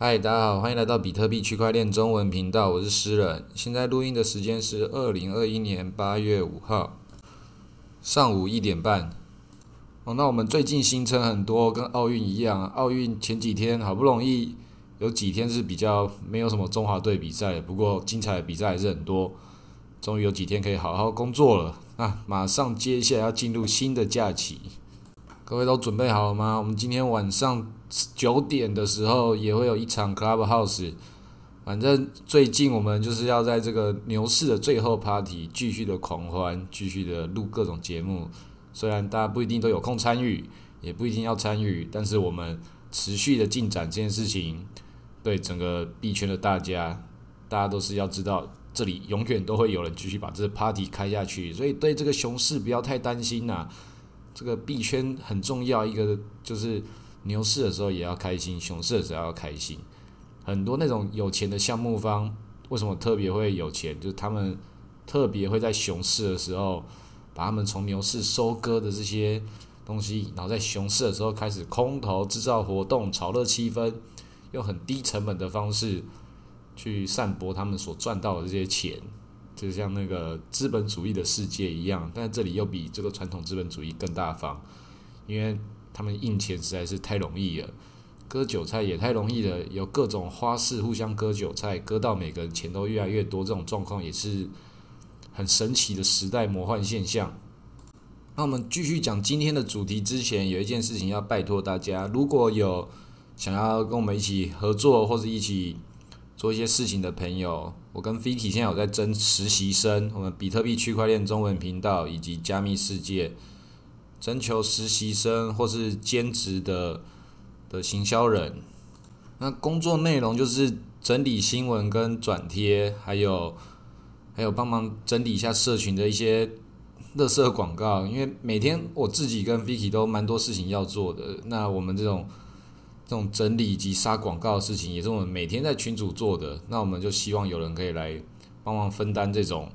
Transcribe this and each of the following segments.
嗨，大家好，欢迎来到比特币区块链中文频道，我是诗人。现在录音的时间是二零二一年八月五号上午一点半。哦，那我们最近行程很多，跟奥运一样。奥运前几天好不容易有几天是比较没有什么中华队比赛，不过精彩的比赛还是很多。终于有几天可以好好工作了。那马上接下来要进入新的假期，各位都准备好了吗？我们今天晚上。九点的时候也会有一场 Clubhouse，反正最近我们就是要在这个牛市的最后 Party 继续的狂欢，继续的录各种节目。虽然大家不一定都有空参与，也不一定要参与，但是我们持续的进展这件事情，对整个币圈的大家，大家都是要知道，这里永远都会有人继续把这个 Party 开下去。所以对这个熊市不要太担心呐，这个币圈很重要一个就是。牛市的时候也要开心，熊市的时候要开心。很多那种有钱的项目方，为什么特别会有钱？就是他们特别会在熊市的时候，把他们从牛市收割的这些东西，然后在熊市的时候开始空投制造活动，炒热气氛，用很低成本的方式去散播他们所赚到的这些钱，就像那个资本主义的世界一样。但这里又比这个传统资本主义更大方，因为。他们印钱实在是太容易了，割韭菜也太容易了，有各种花式互相割韭菜，割到每个人钱都越来越多，这种状况也是很神奇的时代魔幻现象。那我们继续讲今天的主题之前，有一件事情要拜托大家，如果有想要跟我们一起合作或者一起做一些事情的朋友，我跟 Fiki 现在有在争实习生，我们比特币区块链中文频道以及加密世界。征求实习生或是兼职的的行销人，那工作内容就是整理新闻跟转贴，还有还有帮忙整理一下社群的一些乐色广告。因为每天我自己跟 Vicky 都蛮多事情要做的，那我们这种这种整理以及杀广告的事情，也是我们每天在群组做的。那我们就希望有人可以来帮忙分担这种，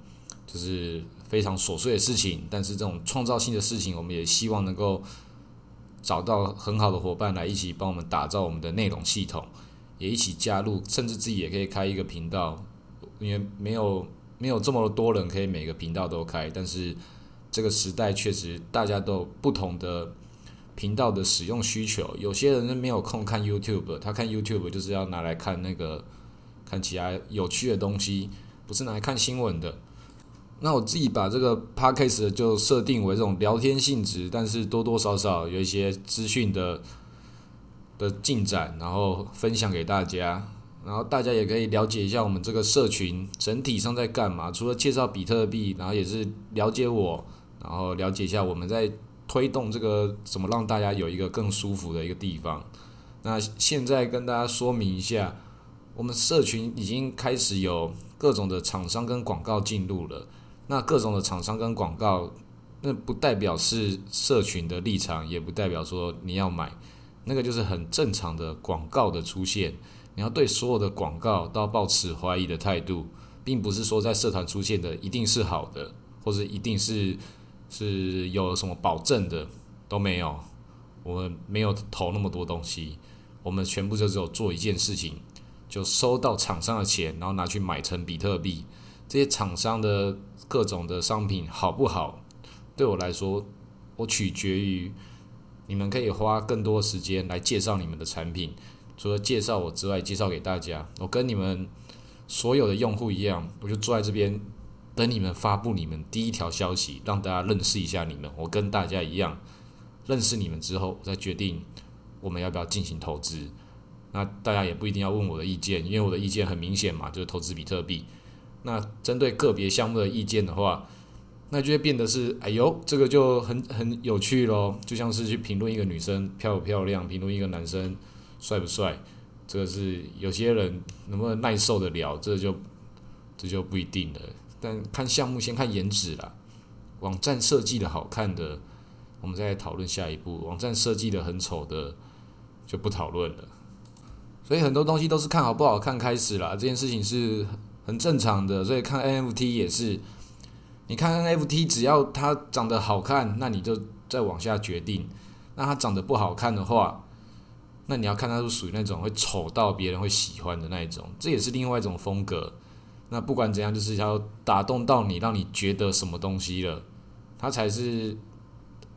就是。非常琐碎的事情，但是这种创造性的事情，我们也希望能够找到很好的伙伴来一起帮我们打造我们的内容系统，也一起加入，甚至自己也可以开一个频道，因为没有没有这么多人可以每个频道都开，但是这个时代确实大家都不同的频道的使用需求，有些人没有空看 YouTube，他看 YouTube 就是要拿来看那个看其他有趣的东西，不是拿来看新闻的。那我自己把这个 podcast 就设定为这种聊天性质，但是多多少少有一些资讯的的进展，然后分享给大家，然后大家也可以了解一下我们这个社群整体上在干嘛。除了介绍比特币，然后也是了解我，然后了解一下我们在推动这个怎么让大家有一个更舒服的一个地方。那现在跟大家说明一下，我们社群已经开始有各种的厂商跟广告进入了。那各种的厂商跟广告，那不代表是社群的立场，也不代表说你要买，那个就是很正常的广告的出现。你要对所有的广告都要抱持怀疑的态度，并不是说在社团出现的一定是好的，或者一定是是有什么保证的都没有。我们没有投那么多东西，我们全部就只有做一件事情，就收到厂商的钱，然后拿去买成比特币。这些厂商的各种的商品好不好？对我来说，我取决于你们可以花更多时间来介绍你们的产品。除了介绍我之外，介绍给大家。我跟你们所有的用户一样，我就坐在这边等你们发布你们第一条消息，让大家认识一下你们。我跟大家一样，认识你们之后，再决定我们要不要进行投资。那大家也不一定要问我的意见，因为我的意见很明显嘛，就是投资比特币。那针对个别项目的意见的话，那就会变得是，哎呦，这个就很很有趣咯，就像是去评论一个女生漂不漂亮，评论一个男生帅不帅，这个是有些人能不能耐受得了，这就这就不一定了。但看项目先看颜值啦，网站设计的好看的，我们再讨论下一步；网站设计的很丑的，就不讨论了。所以很多东西都是看好不好看开始啦，这件事情是。很正常的，所以看 NFT 也是，你看 NFT 只要它长得好看，那你就再往下决定。那它长得不好看的话，那你要看它是属于那种会丑到别人会喜欢的那一种，这也是另外一种风格。那不管怎样，就是要打动到你，让你觉得什么东西了，它才是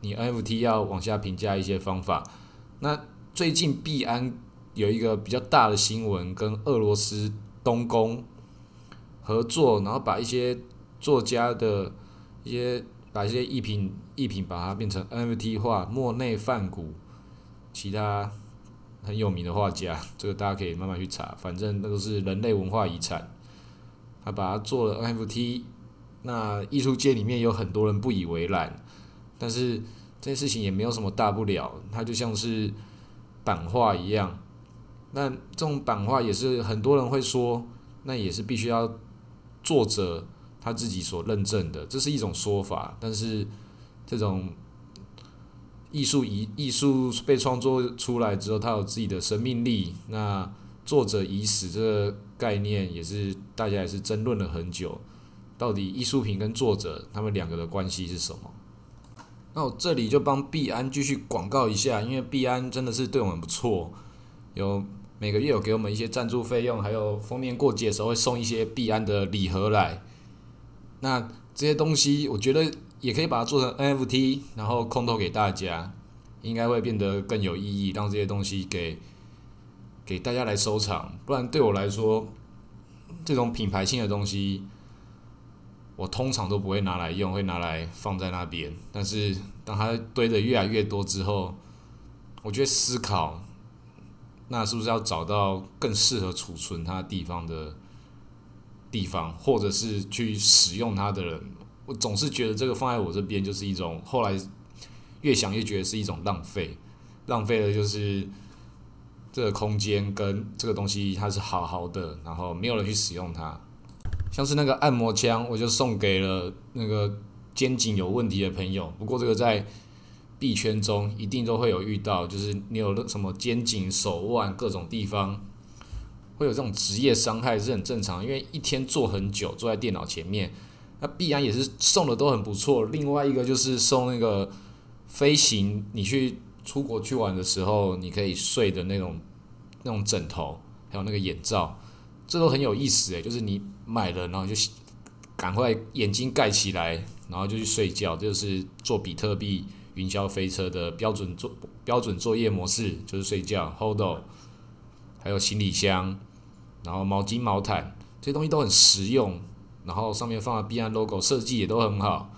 你 NFT 要往下评价一些方法。那最近币安有一个比较大的新闻，跟俄罗斯东宫合作，然后把一些作家的一些把一些艺品艺品把它变成 NFT 化，莫内、梵谷，其他很有名的画家，这个大家可以慢慢去查，反正那都是人类文化遗产。他把它做了 NFT，那艺术界里面有很多人不以为然，但是这件事情也没有什么大不了，它就像是版画一样，那这种版画也是很多人会说，那也是必须要作者他自己所认证的，这是一种说法，但是这种艺术遗艺术被创作出来之后，它有自己的生命力，那。作者已死这个概念也是大家也是争论了很久，到底艺术品跟作者他们两个的关系是什么？那我这里就帮币安继续广告一下，因为币安真的是对我们不错，有每个月有给我们一些赞助费用，还有封面过节的时候会送一些币安的礼盒来。那这些东西我觉得也可以把它做成 NFT，然后空投给大家，应该会变得更有意义，让这些东西给。给大家来收藏，不然对我来说，这种品牌性的东西，我通常都不会拿来用，会拿来放在那边。但是当它堆的越来越多之后，我就会思考，那是不是要找到更适合储存它地方的地方，或者是去使用它的人？我总是觉得这个放在我这边就是一种，后来越想越觉得是一种浪费，浪费的就是。这个空间跟这个东西它是好好的，然后没有人去使用它，像是那个按摩枪，我就送给了那个肩颈有问题的朋友。不过这个在币圈中一定都会有遇到，就是你有什么肩颈、手腕各种地方会有这种职业伤害是很正常，因为一天坐很久，坐在电脑前面。那必然也是送的都很不错。另外一个就是送那个飞行，你去。出国去玩的时候，你可以睡的那种那种枕头，还有那个眼罩，这都很有意思诶。就是你买了，然后就赶快眼睛盖起来，然后就去睡觉。就是做比特币云霄飞车的标准作标准作业模式，就是睡觉。Hold，还有行李箱，然后毛巾、毛毯，这些东西都很实用。然后上面放的 B 安 logo，设计也都很好。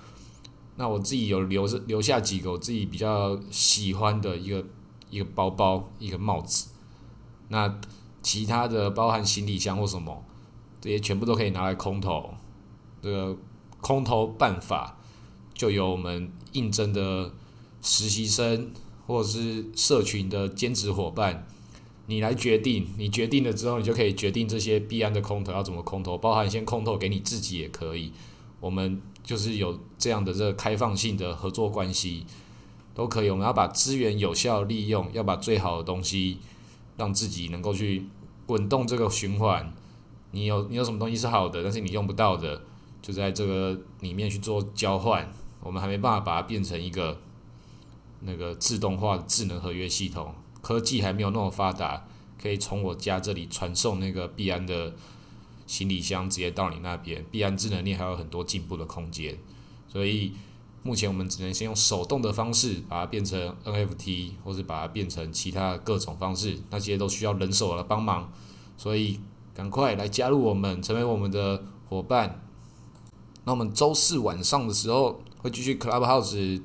那我自己有留着留下几个我自己比较喜欢的一个一个包包一个帽子，那其他的包含行李箱或什么，这些全部都可以拿来空投。这个空投办法就由我们应征的实习生或者是社群的兼职伙伴，你来决定。你决定了之后，你就可以决定这些币安的空投要怎么空投，包含先空投给你自己也可以。我们。就是有这样的这个开放性的合作关系，都可以。我们要把资源有效利用，要把最好的东西让自己能够去滚动这个循环。你有你有什么东西是好的，但是你用不到的，就在这个里面去做交换。我们还没办法把它变成一个那个自动化智能合约系统，科技还没有那么发达，可以从我家这里传送那个币安的。行李箱直接到你那边，必然智能链还有很多进步的空间，所以目前我们只能先用手动的方式把它变成 NFT，或是把它变成其他各种方式，那些都需要人手来帮忙，所以赶快来加入我们，成为我们的伙伴。那我们周四晚上的时候会继续 Clubhouse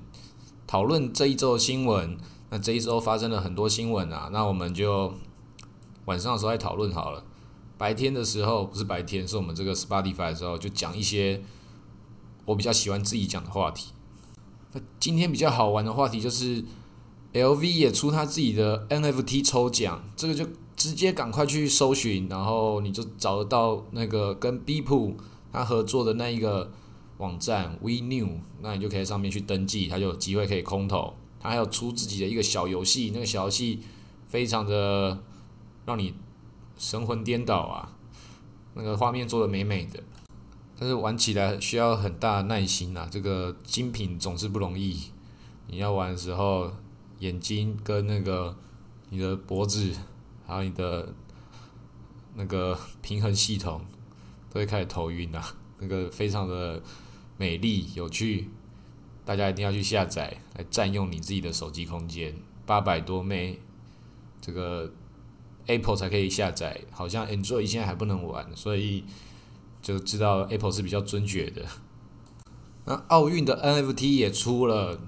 讨论这一周的新闻，那这一周发生了很多新闻啊，那我们就晚上的时候再讨论好了。白天的时候不是白天，是我们这个 Spotify 的时候，就讲一些我比较喜欢自己讲的话题。那今天比较好玩的话题就是 LV 也出他自己的 NFT 抽奖，这个就直接赶快去搜寻，然后你就找得到那个跟 b p o 他合作的那一个网站 We New，那你就可以上面去登记，他就有机会可以空投。他还有出自己的一个小游戏，那个小游戏非常的让你。神魂颠倒啊！那个画面做的美美的，但是玩起来需要很大的耐心啊。这个精品总是不容易，你要玩的时候，眼睛跟那个你的脖子，还有你的那个平衡系统，都会开始头晕啊。那个非常的美丽有趣，大家一定要去下载来占用你自己的手机空间。八百多 M，这个 Apple 才可以下载，好像 Android 现在还不能玩，所以就知道 Apple 是比较尊爵的。那奥运的 NFT 也出了，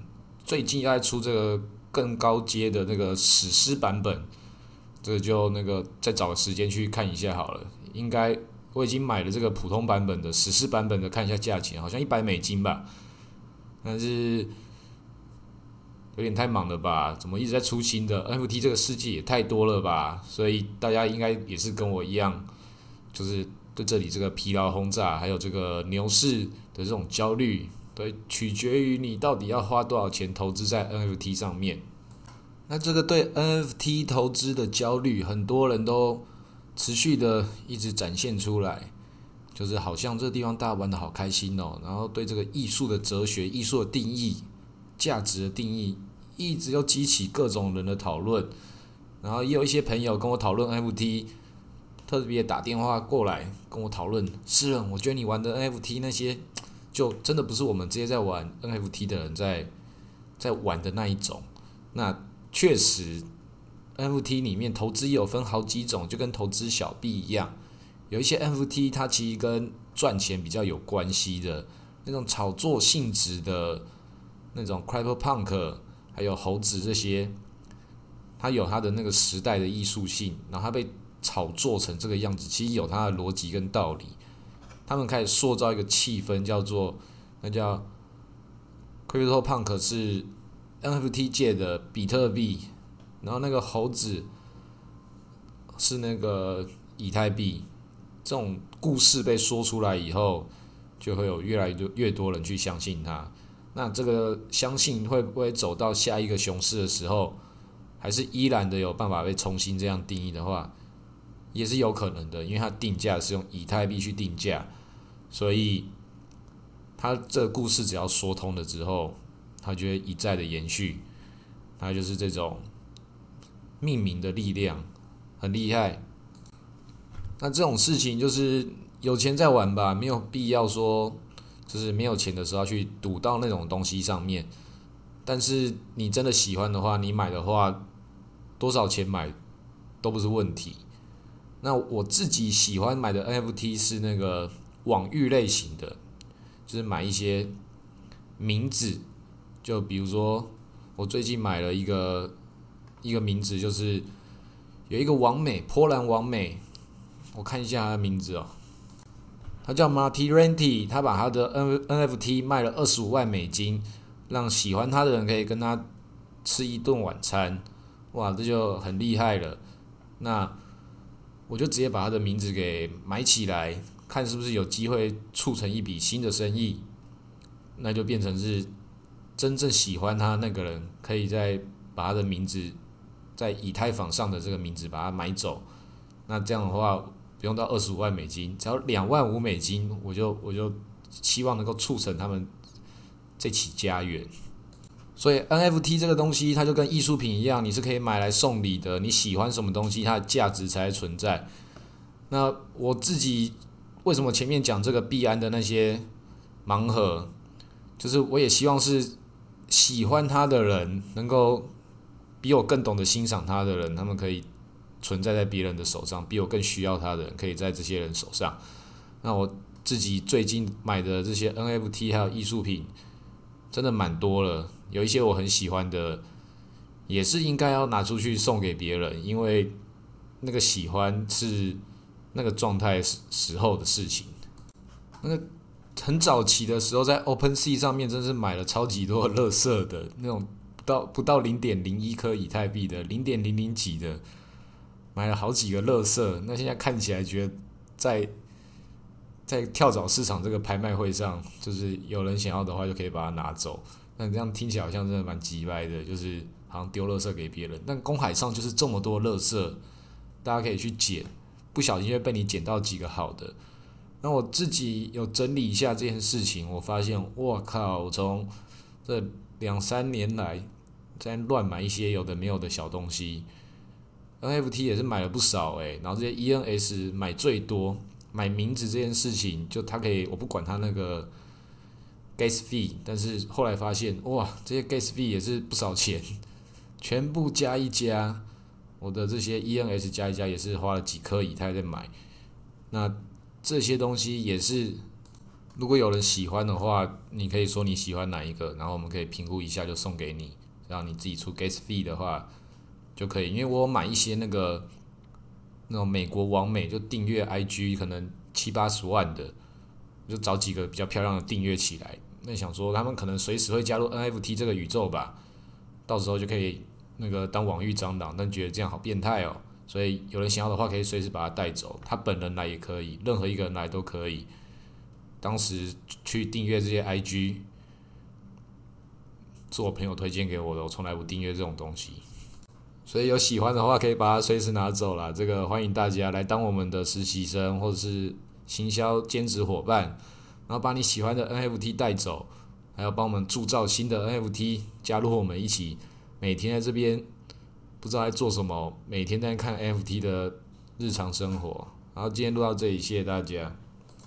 最近要出这个更高阶的那个史诗版本，这个就那个再找个时间去看一下好了。应该我已经买了这个普通版本的史诗版本的，看一下价钱，好像一百美金吧。但是有点太忙了吧？怎么一直在出新的 NFT？这个世界也太多了吧？所以大家应该也是跟我一样，就是对这里这个疲劳轰炸，还有这个牛市的这种焦虑，对，取决于你到底要花多少钱投资在 NFT 上面。那这个对 NFT 投资的焦虑，很多人都持续的一直展现出来，就是好像这地方大家玩的好开心哦，然后对这个艺术的哲学、艺术的定义、价值的定义。一直要激起各种人的讨论，然后也有一些朋友跟我讨论 NFT，特别打电话过来跟我讨论。是啊，我觉得你玩的 NFT 那些，就真的不是我们这些在玩 NFT 的人在在玩的那一种。那确实，NFT 里面投资有分好几种，就跟投资小币一样。有一些 NFT 它其实跟赚钱比较有关系的那种炒作性质的那种 CryptoPunk。还有猴子这些，它有它的那个时代的艺术性，然后它被炒作成这个样子，其实有它的逻辑跟道理。他们开始塑造一个气氛，叫做那叫 Crypto Punk 是 NFT 界的比特币，然后那个猴子是那个以太币。这种故事被说出来以后，就会有越来越多越多人去相信它。那这个相信会不会走到下一个熊市的时候，还是依然的有办法被重新这样定义的话，也是有可能的，因为它定价是用以太币去定价，所以它这个故事只要说通了之后，它就会一再的延续，它就是这种命名的力量很厉害。那这种事情就是有钱在玩吧，没有必要说。就是没有钱的时候去赌到那种东西上面，但是你真的喜欢的话，你买的话，多少钱买都不是问题。那我自己喜欢买的 NFT 是那个网域类型的，就是买一些名字，就比如说我最近买了一个一个名字，就是有一个王美波兰王美，我看一下他的名字哦。他叫 Marty Renty，他把他的 N NFT 卖了二十五万美金，让喜欢他的人可以跟他吃一顿晚餐，哇，这就很厉害了。那我就直接把他的名字给买起来，看是不是有机会促成一笔新的生意。那就变成是真正喜欢他那个人，可以再把他的名字在以太坊上的这个名字把它买走。那这样的话。不用到二十五万美金，只要两万五美金，我就我就希望能够促成他们这起家园。所以 NFT 这个东西，它就跟艺术品一样，你是可以买来送礼的。你喜欢什么东西，它的价值才存在。那我自己为什么前面讲这个币安的那些盲盒，就是我也希望是喜欢它的人，能够比我更懂得欣赏他的人，他们可以。存在在别人的手上，比我更需要他的人，可以在这些人手上。那我自己最近买的这些 NFT 还有艺术品，真的蛮多了。有一些我很喜欢的，也是应该要拿出去送给别人，因为那个喜欢是那个状态时时候的事情。那个很早期的时候，在 OpenSea 上面，真是买了超级多乐色的那种，到不到零点零一颗以太币的，零点零零几的。买了好几个乐色，那现在看起来觉得在在跳蚤市场这个拍卖会上，就是有人想要的话就可以把它拿走。那你这样听起来好像真的蛮鸡掰的，就是好像丢乐色给别人。但公海上就是这么多乐色，大家可以去捡，不小心会被你捡到几个好的。那我自己有整理一下这件事情，我发现，我靠，我从这两三年来在乱买一些有的没有的小东西。NFT 也是买了不少诶，然后这些 ENS 买最多，买名字这件事情，就他可以，我不管他那个 gas fee，但是后来发现，哇，这些 gas fee 也是不少钱，全部加一加，我的这些 ENS 加一加也是花了几颗以太在买，那这些东西也是，如果有人喜欢的话，你可以说你喜欢哪一个，然后我们可以评估一下就送给你，然后你自己出 gas fee 的话。就可以，因为我买一些那个那种美国网美就订阅 IG 可能七八十万的，就找几个比较漂亮的订阅起来。那想说他们可能随时会加入 NFT 这个宇宙吧，到时候就可以那个当网域蟑螂，但觉得这样好变态哦。所以有人想要的话，可以随时把他带走，他本人来也可以，任何一个人来都可以。当时去订阅这些 IG，是我朋友推荐给我的，我从来不订阅这种东西。所以有喜欢的话，可以把它随时拿走了。这个欢迎大家来当我们的实习生或者是行销兼职伙伴，然后把你喜欢的 NFT 带走，还要帮我们铸造新的 NFT，加入我们一起，每天在这边不知道在做什么，每天在看 NFT 的日常生活。然后今天录到这里，谢谢大家。